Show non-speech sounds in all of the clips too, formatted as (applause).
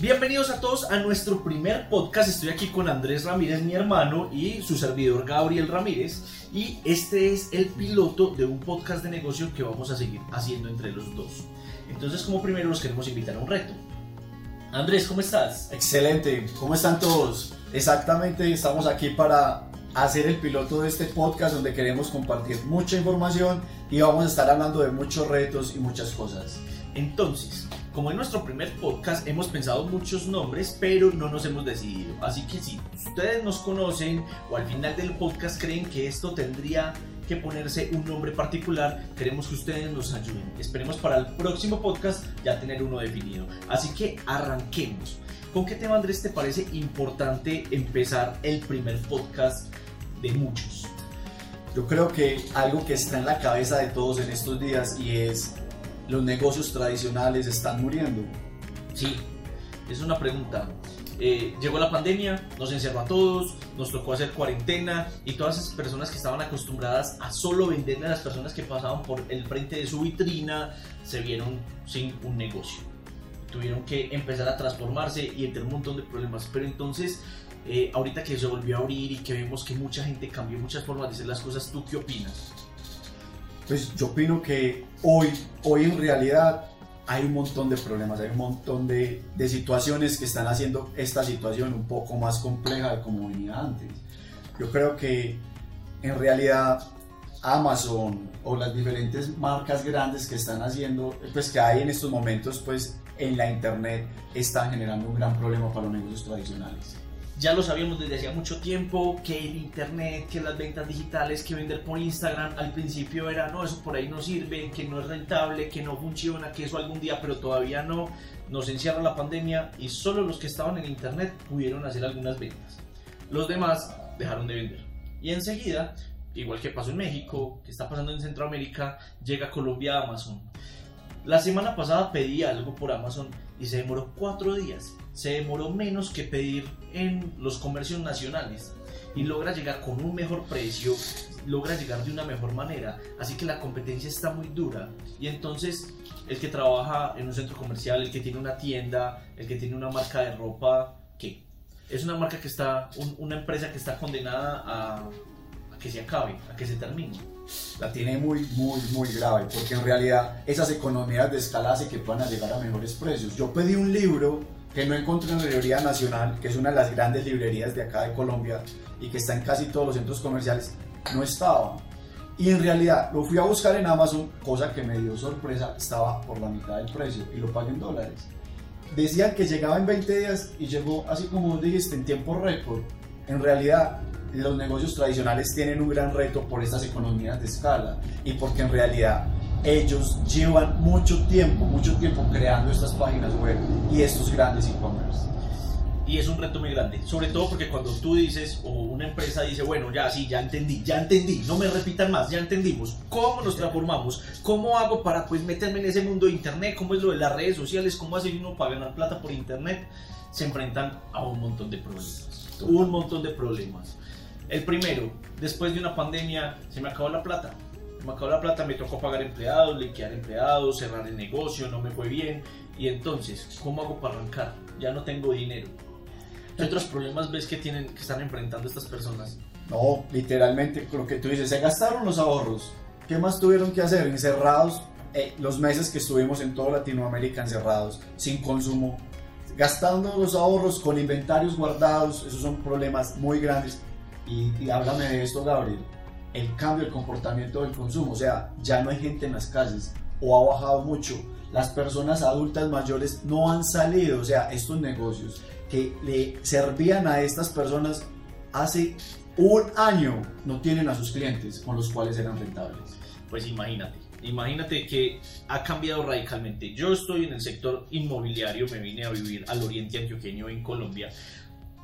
Bienvenidos a todos a nuestro primer podcast. Estoy aquí con Andrés Ramírez, mi hermano, y su servidor Gabriel Ramírez. Y este es el piloto de un podcast de negocio que vamos a seguir haciendo entre los dos. Entonces, como primero, los queremos invitar a un reto. Andrés, ¿cómo estás? Excelente, ¿cómo están todos? Exactamente, estamos aquí para hacer el piloto de este podcast donde queremos compartir mucha información y vamos a estar hablando de muchos retos y muchas cosas. Entonces, como en nuestro primer podcast hemos pensado muchos nombres, pero no nos hemos decidido. Así que si ustedes nos conocen o al final del podcast creen que esto tendría que ponerse un nombre particular, queremos que ustedes nos ayuden. Esperemos para el próximo podcast ya tener uno definido. Así que arranquemos. ¿Con qué tema, Andrés, te parece importante empezar el primer podcast de muchos? Yo creo que algo que está en la cabeza de todos en estos días y es los negocios tradicionales están muriendo. Sí, es una pregunta. Eh, llegó la pandemia, nos encerró a todos, nos tocó hacer cuarentena y todas esas personas que estaban acostumbradas a solo venderle a las personas que pasaban por el frente de su vitrina se vieron sin un negocio. Tuvieron que empezar a transformarse y entre un montón de problemas. Pero entonces, eh, ahorita que se volvió a abrir y que vemos que mucha gente cambió muchas formas de hacer las cosas, ¿tú qué opinas? Pues yo opino que hoy, hoy en realidad hay un montón de problemas, hay un montón de, de, situaciones que están haciendo esta situación un poco más compleja de como venía antes. Yo creo que en realidad Amazon o las diferentes marcas grandes que están haciendo, pues que hay en estos momentos, pues en la internet están generando un gran problema para los negocios tradicionales ya lo sabíamos desde hacía mucho tiempo, que el internet, que las ventas digitales, que vender por Instagram, al principio era, no, eso por ahí no sirve, que no es rentable, que no funciona, que eso algún día, pero todavía no, nos encierra la pandemia y solo los que estaban en internet pudieron hacer algunas ventas. Los demás dejaron de vender. Y enseguida, igual que pasó en México, que está pasando en Centroamérica, llega Colombia a Amazon. La semana pasada pedí algo por Amazon y se demoró cuatro días se demoró menos que pedir en los comercios nacionales y logra llegar con un mejor precio, logra llegar de una mejor manera. Así que la competencia está muy dura y entonces el que trabaja en un centro comercial, el que tiene una tienda, el que tiene una marca de ropa, ¿qué? Es una marca que está, una empresa que está condenada a, a que se acabe, a que se termine la tiene muy, muy, muy grave, porque en realidad esas economías de escala hacen que puedan llegar a mejores precios. Yo pedí un libro que no encontré en la librería nacional, que es una de las grandes librerías de acá de Colombia y que está en casi todos los centros comerciales, no estaba. Y en realidad lo fui a buscar en Amazon, cosa que me dio sorpresa, estaba por la mitad del precio y lo pagué en dólares. Decían que llegaba en 20 días y llegó así como dijiste, en tiempo récord. En realidad, los negocios tradicionales tienen un gran reto por estas economías de escala y porque en realidad ellos llevan mucho tiempo, mucho tiempo creando estas páginas web y estos grandes e-commerce. Y es un reto muy grande, sobre todo porque cuando tú dices o una empresa dice, bueno, ya sí, ya entendí, ya entendí, no me repitan más, ya entendimos, ¿cómo nos transformamos? ¿Cómo hago para pues meterme en ese mundo de internet? ¿Cómo es lo de las redes sociales? ¿Cómo hace uno para ganar plata por internet? Se enfrentan a un montón de problemas, un montón de problemas. El primero, después de una pandemia, se me acabó la plata me acabó la plata, me tocó pagar empleados, liquidar empleados, cerrar el negocio, no me fue bien. Y entonces, ¿cómo hago para arrancar? Ya no tengo dinero. ¿Qué otros problemas ves que, tienen, que están enfrentando estas personas? No, literalmente, lo que tú dices, se gastaron los ahorros. ¿Qué más tuvieron que hacer? Encerrados, eh, los meses que estuvimos en toda Latinoamérica encerrados, sin consumo, gastando los ahorros con inventarios guardados, esos son problemas muy grandes. Y, y háblame de esto, Gabriel el cambio del comportamiento del consumo, o sea, ya no hay gente en las calles o ha bajado mucho. Las personas adultas mayores no han salido, o sea, estos negocios que le servían a estas personas hace un año no tienen a sus clientes con los cuales eran rentables. Pues imagínate, imagínate que ha cambiado radicalmente. Yo estoy en el sector inmobiliario, me vine a vivir al oriente antioqueño en Colombia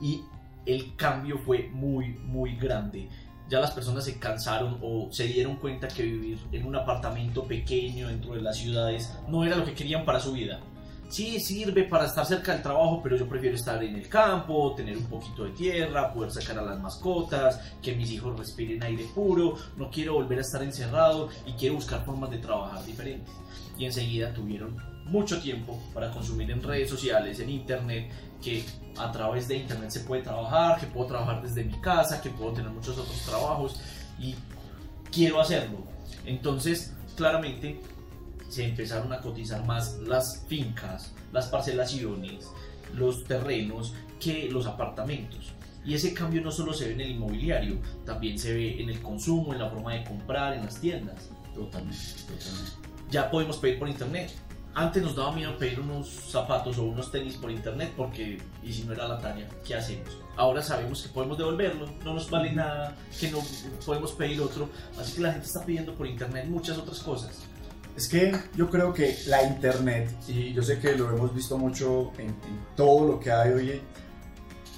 y el cambio fue muy, muy grande ya las personas se cansaron o se dieron cuenta que vivir en un apartamento pequeño dentro de las ciudades no era lo que querían para su vida. Sí sirve para estar cerca del trabajo, pero yo prefiero estar en el campo, tener un poquito de tierra, poder sacar a las mascotas, que mis hijos respiren aire puro, no quiero volver a estar encerrado y quiero buscar formas de trabajar diferentes. Y enseguida tuvieron mucho tiempo para consumir en redes sociales, en internet, que a través de internet se puede trabajar, que puedo trabajar desde mi casa, que puedo tener muchos otros trabajos y quiero hacerlo. Entonces, claramente se empezaron a cotizar más las fincas, las parcelaciones, los terrenos que los apartamentos. Y ese cambio no solo se ve en el inmobiliario, también se ve en el consumo, en la forma de comprar, en las tiendas. Totalmente, totalmente. Ya podemos pedir por internet. Antes nos daba miedo pedir unos zapatos o unos tenis por internet porque, y si no era la talla, ¿qué hacemos? Ahora sabemos que podemos devolverlo, no nos vale nada, que no podemos pedir otro. Así que la gente está pidiendo por internet muchas otras cosas. Es que yo creo que la internet, y yo sé que lo hemos visto mucho en, todo lo que hay hoy,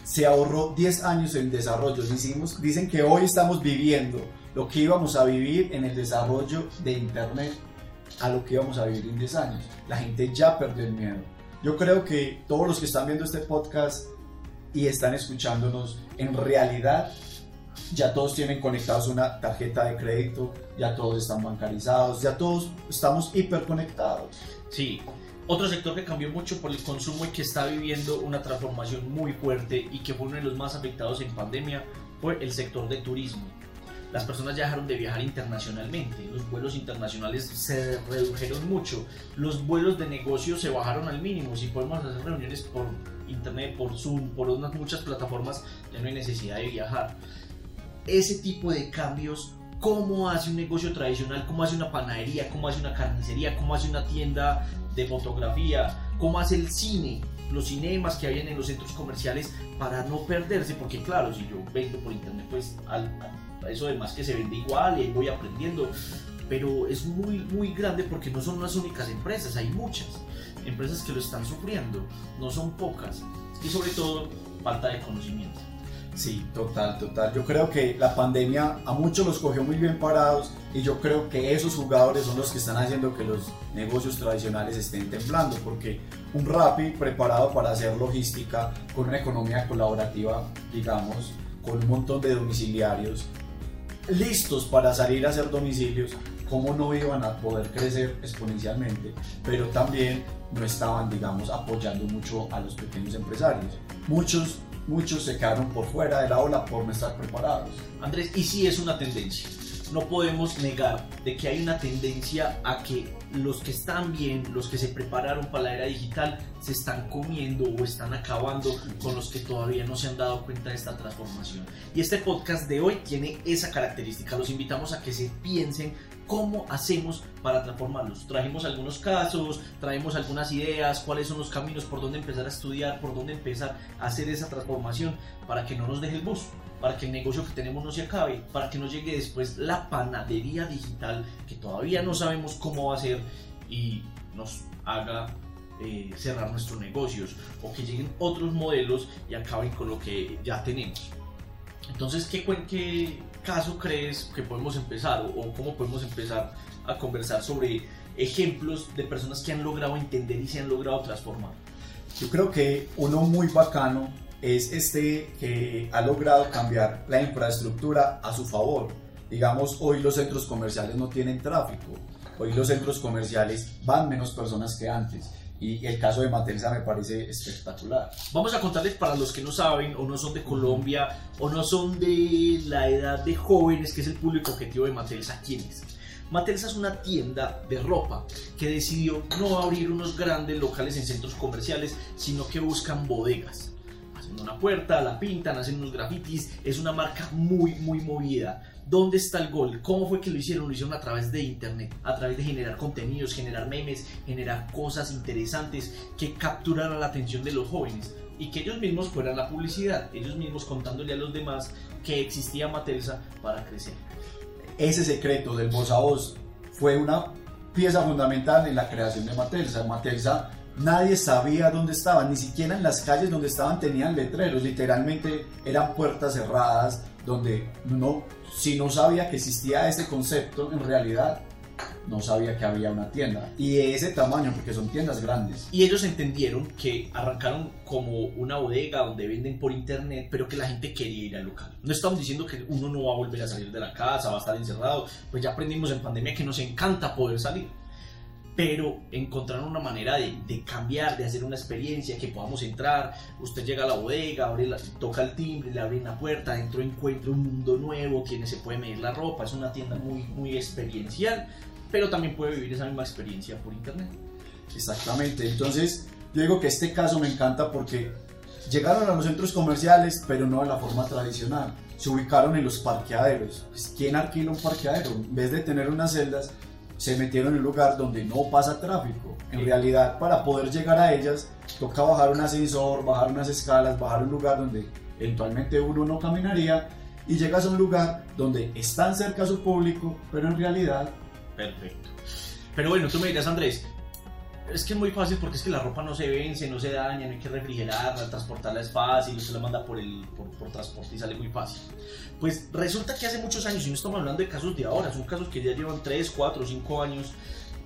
se ahorró 10 años en desarrollo. Decimos, dicen que hoy estamos viviendo lo que íbamos a vivir en el desarrollo de internet a lo que íbamos a vivir en 10 años. La gente ya perdió el miedo. Yo creo que todos los que están viendo este podcast y están escuchándonos, en realidad ya todos tienen conectados una tarjeta de crédito, ya todos están bancarizados, ya todos estamos hiperconectados. Sí, otro sector que cambió mucho por el consumo y que está viviendo una transformación muy fuerte y que fue uno de los más afectados en pandemia fue el sector de turismo. Las personas ya dejaron de viajar internacionalmente, los vuelos internacionales se redujeron mucho, los vuelos de negocio se bajaron al mínimo, si podemos hacer reuniones por internet, por Zoom, por unas muchas plataformas, ya no hay necesidad de viajar ese tipo de cambios, cómo hace un negocio tradicional, cómo hace una panadería, cómo hace una carnicería, cómo hace una tienda de fotografía, cómo hace el cine, los cinemas que habían en los centros comerciales para no perderse, porque claro, si yo vendo por internet, pues al, eso además que se vende igual y voy aprendiendo, pero es muy, muy grande porque no son las únicas empresas, hay muchas empresas que lo están sufriendo, no son pocas, y sobre todo falta de conocimiento. Sí, total, total. Yo creo que la pandemia a muchos los cogió muy bien parados y yo creo que esos jugadores son los que están haciendo que los negocios tradicionales estén temblando porque un Rappi preparado para hacer logística con una economía colaborativa, digamos, con un montón de domiciliarios listos para salir a hacer domicilios, cómo no iban a poder crecer exponencialmente, pero también no estaban, digamos, apoyando mucho a los pequeños empresarios. Muchos muchos se quedaron por fuera de la ola por no estar preparados. Andrés, y sí es una tendencia. No podemos negar de que hay una tendencia a que los que están bien, los que se prepararon para la era digital, se están comiendo o están acabando con los que todavía no se han dado cuenta de esta transformación. Y este podcast de hoy tiene esa característica. Los invitamos a que se piensen cómo hacemos para transformarlos. Trajimos algunos casos, traemos algunas ideas, cuáles son los caminos, por dónde empezar a estudiar, por dónde empezar a hacer esa transformación para que no nos deje el bus, para que el negocio que tenemos no se acabe, para que nos llegue después la panadería digital que todavía no sabemos cómo va a ser y nos haga eh, cerrar nuestros negocios o que lleguen otros modelos y acaben con lo que ya tenemos. Entonces, ¿qué, qué, caso crees que podemos empezar o, cómo podemos empezar a conversar sobre ejemplos de personas que han logrado entender y se han logrado transformar? Yo creo que uno muy bacano es este que ha logrado cambiar la infraestructura a su favor. Digamos, hoy los centros comerciales no tienen tráfico, hoy los centros comerciales van menos personas que antes. Y el caso de Matelsa me parece espectacular. Vamos a contarles para los que no saben o no son de Colombia o no son de la edad de jóvenes, que es el público objetivo de Matelsa, ¿quién es? Matelsa es una tienda de ropa que decidió no abrir unos grandes locales en centros comerciales, sino que buscan bodegas. Hacen una puerta, la pintan, hacen unos grafitis, es una marca muy, muy movida ¿Dónde está el gol? ¿Cómo fue que lo hicieron? Lo hicieron a través de internet, a través de generar contenidos, generar memes, generar cosas interesantes que capturaran la atención de los jóvenes y que ellos mismos fueran la publicidad, ellos mismos contándole a los demás que existía Matelsa para crecer. Ese secreto del voz a voz fue una pieza fundamental en la creación de Matelsa. Matelsa nadie sabía dónde estaban, ni siquiera en las calles donde estaban tenían letreros, literalmente eran puertas cerradas donde no, si no sabía que existía ese concepto, en realidad no sabía que había una tienda. Y de ese tamaño, porque son tiendas grandes. Y ellos entendieron que arrancaron como una bodega donde venden por internet, pero que la gente quería ir al local. No estamos diciendo que uno no va a volver a salir de la casa, va a estar encerrado, pues ya aprendimos en pandemia que nos encanta poder salir pero encontraron una manera de, de, cambiar, de hacer una experiencia, que podamos entrar, usted llega a la bodega, abre la, toca el timbre, le abre una puerta, dentro encuentra un mundo nuevo, tiene, se puede medir la ropa, es una tienda muy, muy experiencial, pero también puede vivir esa misma experiencia por internet. Exactamente, entonces yo digo que este caso me encanta porque llegaron a los centros comerciales, pero no de la forma tradicional. Se ubicaron en los parqueaderos. Pues, ¿Quién alquila un parqueadero? En vez de tener unas celdas, se metieron en un lugar donde no pasa tráfico. En realidad, para poder llegar a ellas, toca bajar un ascensor, bajar unas escalas, bajar un lugar donde eventualmente uno no caminaría y llegas a un lugar donde están cerca a su público, pero en realidad... Perfecto. Pero bueno, tú me dirás, Andrés, es que es muy fácil porque es que la ropa no se vence, no se daña, no hay que refrigerarla, transportarla es fácil, usted la manda por, el, por, por, transporte y sale muy fácil. Pues resulta que hace muchos años, y no estamos hablando de casos de ahora, son casos que ya llevan 3, 4, 5 años,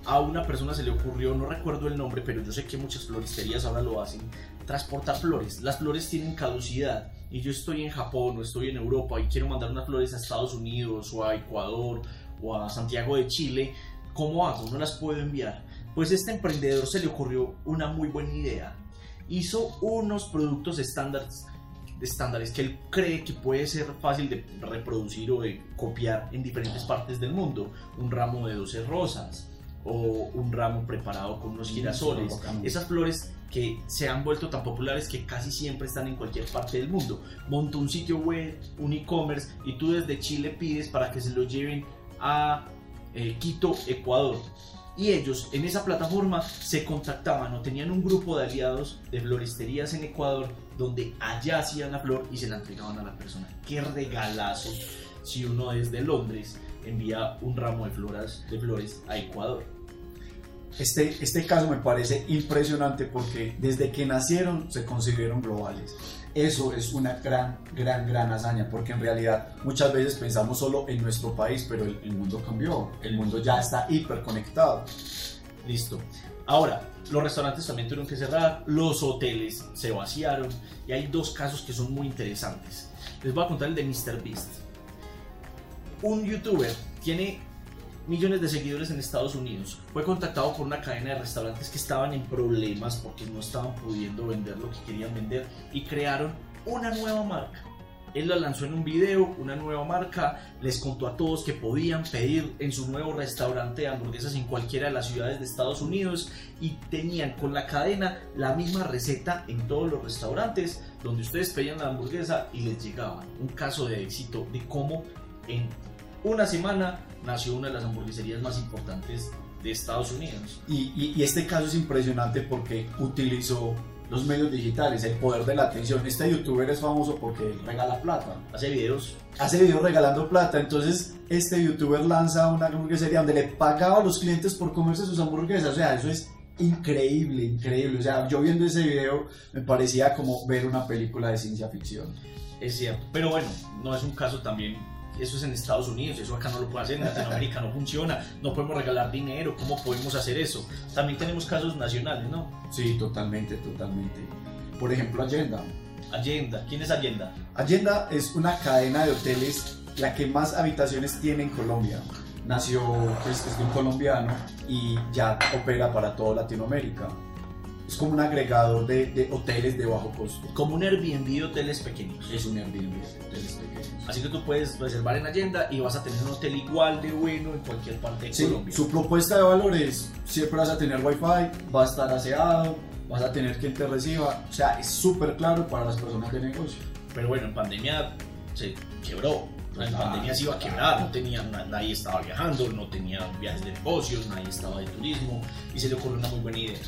a una persona se le ocurrió, no recuerdo el nombre, pero yo sé que muchas floristerías ahora lo hacen, transportar flores. Las flores tienen caducidad y yo estoy en Japón o estoy en Europa y quiero mandar unas flores a Estados Unidos o a Ecuador o a Santiago de Chile, ¿cómo hago? No las puedo enviar pues este emprendedor se le ocurrió una muy buena idea. Hizo unos productos estándares, estándares que él cree que puede ser fácil de reproducir o de copiar en diferentes partes del mundo. Un ramo de 12 rosas o un ramo preparado con unos girasoles. Esas flores que se han vuelto tan populares que casi siempre están en cualquier parte del mundo. Monta un sitio web, un e-commerce y tú desde Chile pides para que se lo lleven a eh, Quito, Ecuador y ellos en esa plataforma se contactaban o tenían un grupo de aliados de floristerías en Ecuador donde allá hacían la flor y se la entregaban a la persona. Qué regalazo si uno desde Londres envía un ramo de flores, de flores a Ecuador. Este, este caso me parece impresionante porque desde que nacieron se concibieron globales. Eso es una gran, gran, gran hazaña, porque en realidad muchas veces pensamos solo en nuestro país, pero el, mundo cambió, el mundo ya está hiperconectado. Listo. Ahora, los restaurantes también tuvieron que cerrar, los hoteles se vaciaron y hay dos casos que son muy interesantes. Les voy a contar el de MrBeast. Un youtuber tiene millones de seguidores en Estados Unidos. Fue contactado por una cadena de restaurantes que estaban en problemas porque no estaban pudiendo vender lo que querían vender y crearon una nueva marca. Él la lanzó en un video, una nueva marca, les contó a todos que podían pedir en su nuevo restaurante hamburguesas en cualquiera de las ciudades de Estados Unidos y tenían con la cadena la misma receta en todos los restaurantes donde ustedes pedían la hamburguesa y les llegaba. Un caso de éxito de cómo en una semana nació una de las hamburgueserías más importantes de Estados Unidos. Y, este caso es impresionante porque utilizó los medios digitales, el poder de la atención. Este youtuber es famoso porque regala plata. Hace videos. Hace videos regalando plata. Entonces, este youtuber lanza una hamburguesería donde le pagaba a los clientes por comerse sus hamburguesas. O sea, eso es increíble, increíble. O sea, yo viendo ese video me parecía como ver una película de ciencia ficción. Es cierto. Pero bueno, no es un caso también eso es en Estados Unidos, eso acá no lo puede hacer, en Latinoamérica no funciona, no podemos regalar dinero, ¿cómo podemos hacer eso? También tenemos casos nacionales, ¿no? Sí, totalmente, totalmente. Por ejemplo, Allenda. Allenda, ¿quién es Allenda? Allenda es una cadena de hoteles la que más habitaciones tiene en Colombia. Nació, pues, es de un colombiano y ya opera para toda Latinoamérica es como un agregador de, de, hoteles de bajo costo. Como un Airbnb de hoteles pequeños. Es un Airbnb de hoteles pequeños. Así que tú puedes reservar en Allenda y vas a tener un hotel igual de bueno en cualquier parte de sí, Colombia. Su propuesta de valores, siempre vas a tener wifi, va a estar aseado, vas a tener quien te reciba. O sea, es súper claro para las personas de negocio. Pero bueno, en pandemia se quebró. En pandemia se iba a quebrar, no tenía, nadie estaba viajando, no tenía viajes de negocios, nadie estaba de turismo y se le ocurrió una muy buena idea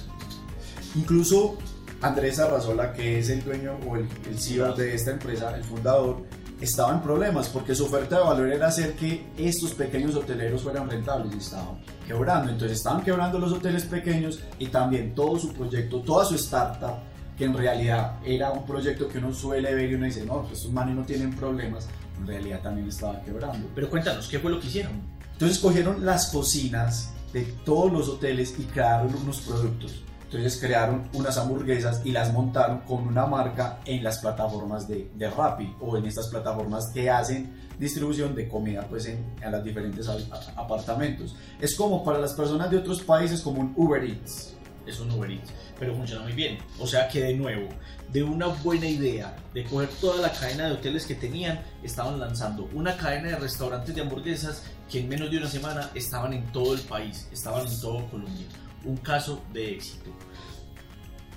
Incluso Andrés Arrazola, que es el dueño o el, CEO de esta empresa, el fundador, estaba en problemas porque su oferta de valor era hacer que estos pequeños hoteleros fueran rentables y estaban quebrando. Entonces estaban quebrando los hoteles pequeños y también todo su proyecto, toda su startup, que en realidad era un proyecto que uno suele ver y uno dice, no, pues estos manes no tienen problemas, en realidad también estaba quebrando. Pero cuéntanos, ¿qué fue lo que hicieron? Entonces cogieron las cocinas de todos los hoteles y crearon unos productos. Entonces crearon unas hamburguesas y las montaron con una marca en las plataformas de, de Rappi o en estas plataformas que hacen distribución de comida pues en, en los diferentes apartamentos. Es como para las personas de otros países como un Uber Eats. Es un Uber Eats, pero funciona muy bien. O sea que de nuevo, de una buena idea de coger toda la cadena de hoteles que tenían, estaban lanzando una cadena de restaurantes de hamburguesas que en menos de una semana estaban en todo el país, estaban en todo Colombia. Un caso de éxito.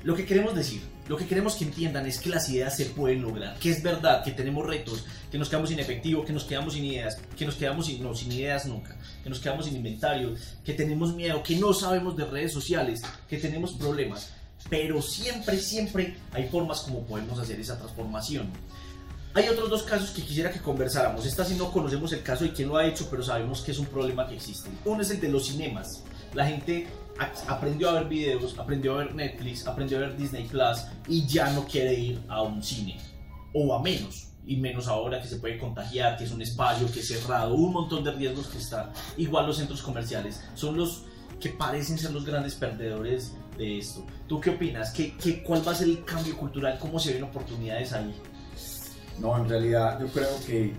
Lo que queremos decir, lo que queremos que entiendan es que las ideas se pueden lograr, que es verdad, que tenemos retos, que nos quedamos sin efectivo, que nos quedamos sin ideas, que nos quedamos sin, no, sin ideas nunca, que nos quedamos sin inventario, que tenemos miedo, que no sabemos de redes sociales, que tenemos problemas, pero siempre, siempre hay formas como podemos hacer esa transformación. Hay otros dos casos que quisiera que conversáramos. Esta sí no conocemos el caso de quién lo ha hecho, pero sabemos que es un problema que existe. Uno es el de los cinemas. La gente aprendió a ver videos, aprendió a ver Netflix, aprendió a ver Disney Plus y ya no quiere ir a un cine. O a menos. Y menos ahora que se puede contagiar, que es un espacio que es cerrado, un montón de riesgos que está. Igual los centros comerciales son los que parecen ser los grandes perdedores de esto. ¿Tú qué opinas? ¿Qué, qué, cuál va a ser el cambio cultural? ¿Cómo se ven oportunidades ahí? No, en realidad yo creo que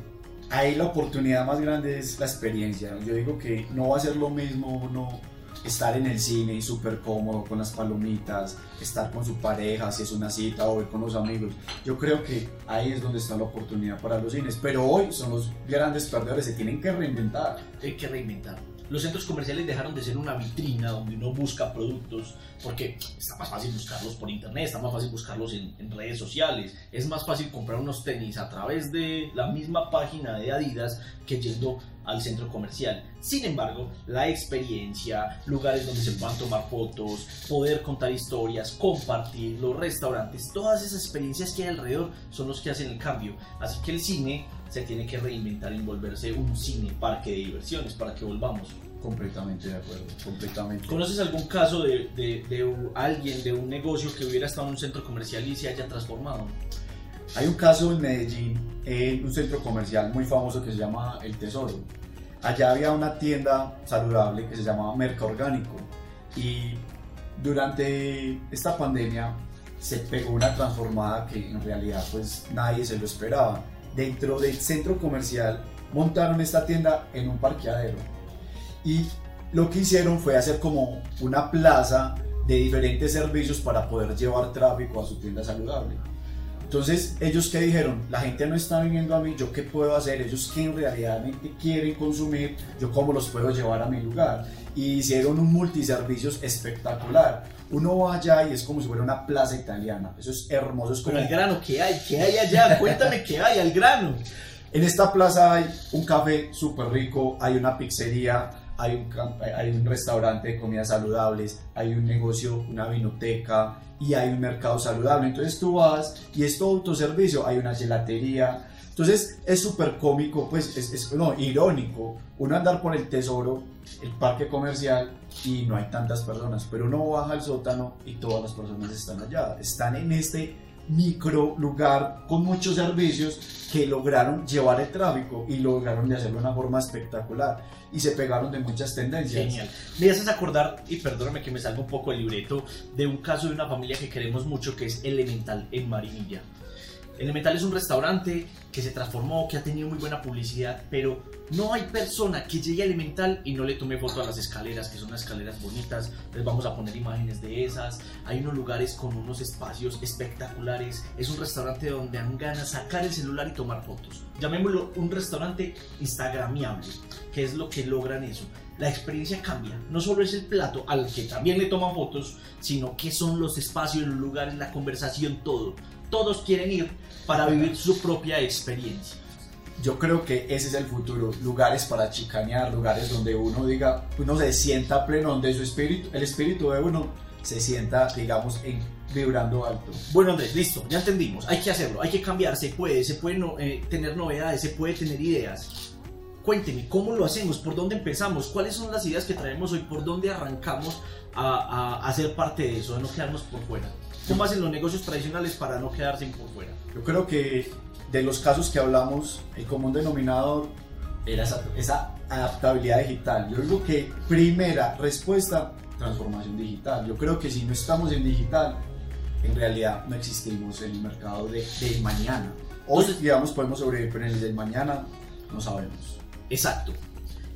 ahí la oportunidad más grande es la experiencia. Yo digo que no va a ser lo mismo uno estar en el cine súper cómodo con las palomitas, estar con su pareja, si es una cita o ir con los amigos. Yo creo que ahí es donde está la oportunidad para los cines. Pero hoy son los grandes perdedores, se tienen que reinventar. Hay que reinventar los centros comerciales dejaron de ser una vitrina donde uno busca productos, porque está más fácil buscarlos por internet, está más fácil buscarlos en, redes sociales, es más fácil comprar unos tenis a través de la misma página de Adidas que yendo al centro comercial. Sin embargo, la experiencia, lugares donde se puedan tomar fotos, poder contar historias, compartir, los restaurantes, todas esas experiencias que hay alrededor son los que hacen el cambio. Así que el cine se tiene que reinventar y volverse un cine parque de diversiones para que volvamos. Completamente de acuerdo, completamente. ¿Conoces algún caso de, de, de, alguien, de un negocio que hubiera estado en un centro comercial y se haya transformado? Hay un caso en Medellín, en un centro comercial muy famoso que se llama El Tesoro. Allá había una tienda saludable que se llamaba Merca Orgánico y durante esta pandemia se pegó una transformada que en realidad pues nadie se lo esperaba dentro del centro comercial montaron esta tienda en un parqueadero y lo que hicieron fue hacer como una plaza de diferentes servicios para poder llevar tráfico a su tienda saludable. Entonces, ellos que dijeron, la gente no está viniendo a mí, yo qué puedo hacer, ellos que realmente quieren consumir, yo cómo los puedo llevar a mi lugar. Y hicieron un multiservicios espectacular. Uno va allá y es como si fuera una plaza italiana. Eso es hermoso. Es como... Pero al grano, ¿qué hay? ¿Qué hay allá? Cuéntame qué hay al grano. En esta plaza hay un café súper rico, hay una pizzería, hay un, hay un restaurante de comidas saludables, hay un negocio, una vinoteca, y hay un mercado saludable. Entonces tú vas y es todo autoservicio, hay una gelatería. Entonces es súper cómico, pues es, es, no, irónico, uno andar por el tesoro, el parque comercial y no hay tantas personas, pero uno baja al sótano y todas las personas están allá, están en este micro lugar con muchos servicios que lograron llevar el tráfico y lograron de hacerlo de una forma espectacular y se pegaron de muchas tendencias. Genial. Me haces acordar, y perdóname que me salga un poco el libreto, de un caso de una familia que queremos mucho que es Elemental en Marinilla. Elemental es un restaurante que se transformó, que ha tenido muy buena publicidad, pero no hay persona que llegue a Elemental y no le tome foto a las escaleras, que son unas escaleras bonitas. Les vamos a poner imágenes de esas. Hay unos lugares con unos espacios espectaculares. Es un restaurante donde dan ganas sacar el celular y tomar fotos. Llamémoslo un restaurante instagramiable, que es lo que logran eso. La experiencia cambia. No solo es el plato al que también le toman fotos, sino que son los espacios, los lugares, la conversación, todo todos quieren ir para vivir su propia experiencia. Yo creo que ese es el futuro, lugares para chicanear, lugares donde uno diga, uno se sienta pleno, donde su espíritu, el espíritu de uno se sienta, digamos, en, vibrando alto. Bueno Andrés, listo, ya entendimos, hay que hacerlo, hay que cambiar, se puede, se puede eh, tener novedades, se puede tener ideas. Cuénteme, ¿cómo lo hacemos? ¿Por dónde empezamos? ¿Cuáles son las ideas que traemos hoy? ¿Por dónde arrancamos a, a, a ser parte de eso, a no quedarnos por fuera? ¿Cómo hacen los negocios tradicionales para no quedarse por fuera? Yo creo que de los casos que hablamos, el común denominador era esa, adaptabilidad digital. Yo digo que primera respuesta, transformación digital. Yo creo que si no estamos en digital, en realidad no existimos en el mercado de, de mañana. Hoy, digamos, podemos sobrevivir, pero en el del mañana no sabemos. Exacto.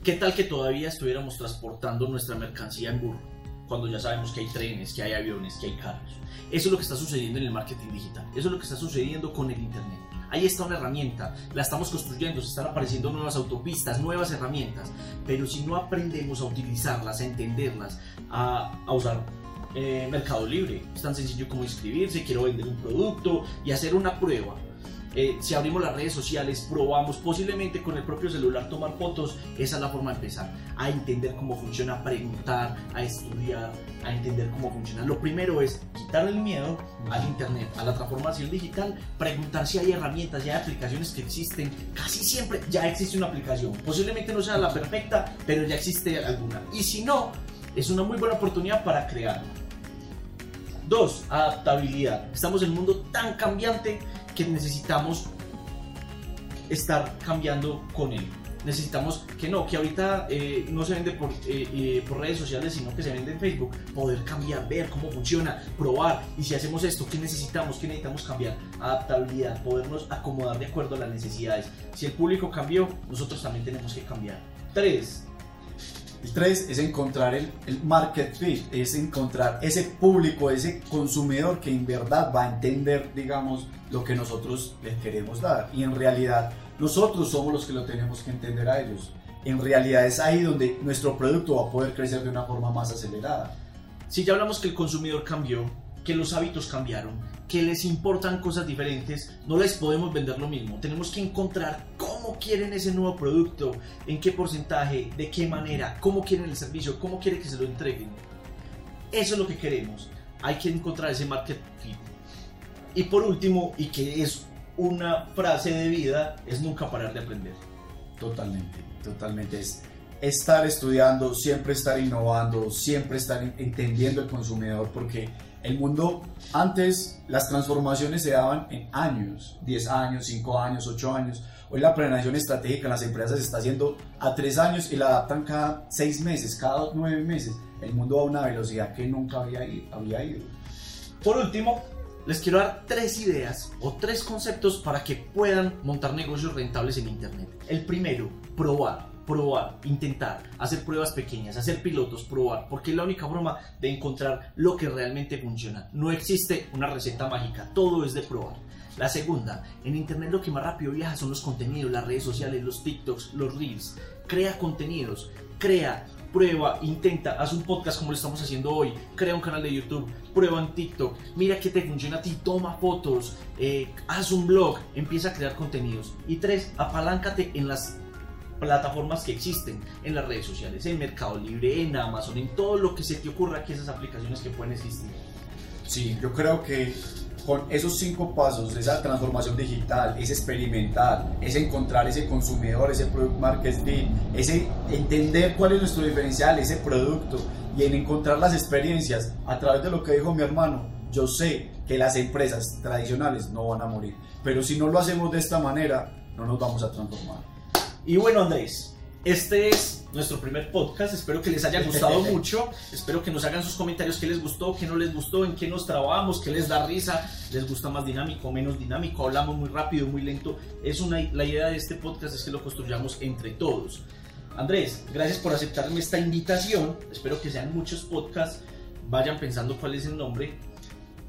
¿Qué tal que todavía estuviéramos transportando nuestra mercancía en burro? Cuando ya sabemos que hay trenes, que hay aviones, que hay carros. Eso es lo que está sucediendo en el marketing digital. Eso es lo que está sucediendo con el Internet. Ahí está una herramienta, la estamos construyendo, se están apareciendo nuevas autopistas, nuevas herramientas, pero si no aprendemos a utilizarlas, a entenderlas, a, a usar eh, Mercado Libre, es tan sencillo como inscribirse, quiero vender un producto y hacer una prueba eh, si abrimos las redes sociales, probamos posiblemente con el propio celular tomar fotos, esa es la forma de empezar a entender cómo funciona, a preguntar, a estudiar, a entender cómo funciona. Lo primero es quitar el miedo al Internet, a la transformación digital, preguntar si hay herramientas, si hay aplicaciones que existen. Casi siempre ya existe una aplicación. Posiblemente no sea la perfecta, pero ya existe alguna. Y si no, es una muy buena oportunidad para crearla. Dos, adaptabilidad. Estamos en un mundo tan cambiante que necesitamos estar cambiando con él. Necesitamos que no, que ahorita eh, no se vende por, eh, eh, por redes sociales, sino que se vende en Facebook. Poder cambiar, ver cómo funciona, probar. Y si hacemos esto, ¿qué necesitamos? ¿Qué necesitamos cambiar? Adaptabilidad, podernos acomodar de acuerdo a las necesidades. Si el público cambió, nosotros también tenemos que cambiar. Tres, el 3 es encontrar el, el, market fit, es encontrar ese público, ese consumidor que en verdad va a entender, digamos, lo que nosotros les queremos dar. Y en realidad nosotros somos los que lo tenemos que entender a ellos. En realidad es ahí donde nuestro producto va a poder crecer de una forma más acelerada. Si ya hablamos que el consumidor cambió, que los hábitos cambiaron, que les importan cosas diferentes, no les podemos vender lo mismo. Tenemos que encontrar cómo quieren ese nuevo producto, en qué porcentaje, de qué manera, cómo quieren el servicio, cómo quieren que se lo entreguen. Eso es lo que queremos. Hay que encontrar ese market fit. Y por último, y que es una frase de vida, es nunca parar de aprender. Totalmente, totalmente. Es estar estudiando, siempre estar innovando, siempre estar entendiendo el consumidor, porque el mundo, antes las transformaciones se daban en años, 10 años, 5 años, 8 años. Hoy la planeación estratégica en las empresas se está haciendo a 3 años y la adaptan cada 6 meses, cada 9 meses. El mundo va a una velocidad que nunca había, había ido. Por último, les quiero dar tres ideas o tres conceptos para que puedan montar negocios rentables en Internet. El primero, probar probar, intentar, hacer pruebas pequeñas, hacer pilotos, probar, porque es la única forma de encontrar lo que realmente funciona. No existe una receta mágica, todo es de probar. La segunda, en Internet lo que más rápido viaja son los contenidos, las redes sociales, los TikToks, los Reels. Crea contenidos, crea, prueba, intenta, haz un podcast como lo estamos haciendo hoy, crea un canal de YouTube, prueba en TikTok, mira qué te funciona a ti, toma fotos, eh, haz un blog, empieza a crear contenidos. Y tres, apaláncate en las plataformas que existen en las redes sociales, en Mercado Libre, en Amazon, en todo lo que se te ocurra que esas aplicaciones que pueden existir. Sí, yo creo que con esos cinco pasos, esa transformación digital, es experimentar, es encontrar ese consumidor, ese product market fit, ese entender cuál es nuestro diferencial, ese producto y en encontrar las experiencias a través de lo que dijo mi hermano. Yo sé que las empresas tradicionales no van a morir, pero si no lo hacemos de esta manera, no nos vamos a transformar. Y bueno, Andrés, este es nuestro primer podcast. Espero que les haya gustado (laughs) mucho. Espero que nos hagan sus comentarios qué les gustó, qué no les gustó, en qué nos trabajamos, qué les da risa, les gusta más dinámico, menos dinámico, hablamos muy rápido, muy lento. Es una, la idea de este podcast es que lo construyamos entre todos. Andrés, gracias por aceptarme esta invitación. Espero que sean muchos podcasts. Vayan pensando cuál es el nombre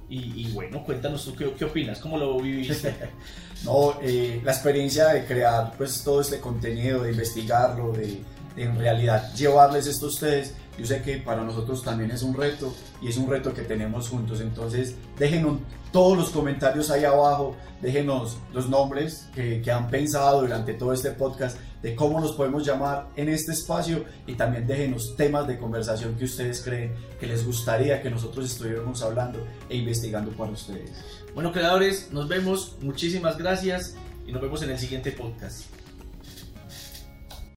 y, bueno, cuéntanos tú qué, opinas, cómo lo viviste. (laughs) no, eh, la experiencia de crear pues todo este contenido, de investigarlo, de, en realidad llevarles esto a ustedes, yo sé que para nosotros también es un reto y es un reto que tenemos juntos. Entonces, déjenos todos los comentarios ahí abajo, déjenos los nombres que, que han pensado durante todo este podcast de cómo nos podemos llamar en este espacio y también déjenos temas de conversación que ustedes creen que les gustaría que nosotros estuviéramos hablando e investigando para ustedes. Bueno, creadores, nos vemos, muchísimas gracias y nos vemos en el siguiente podcast.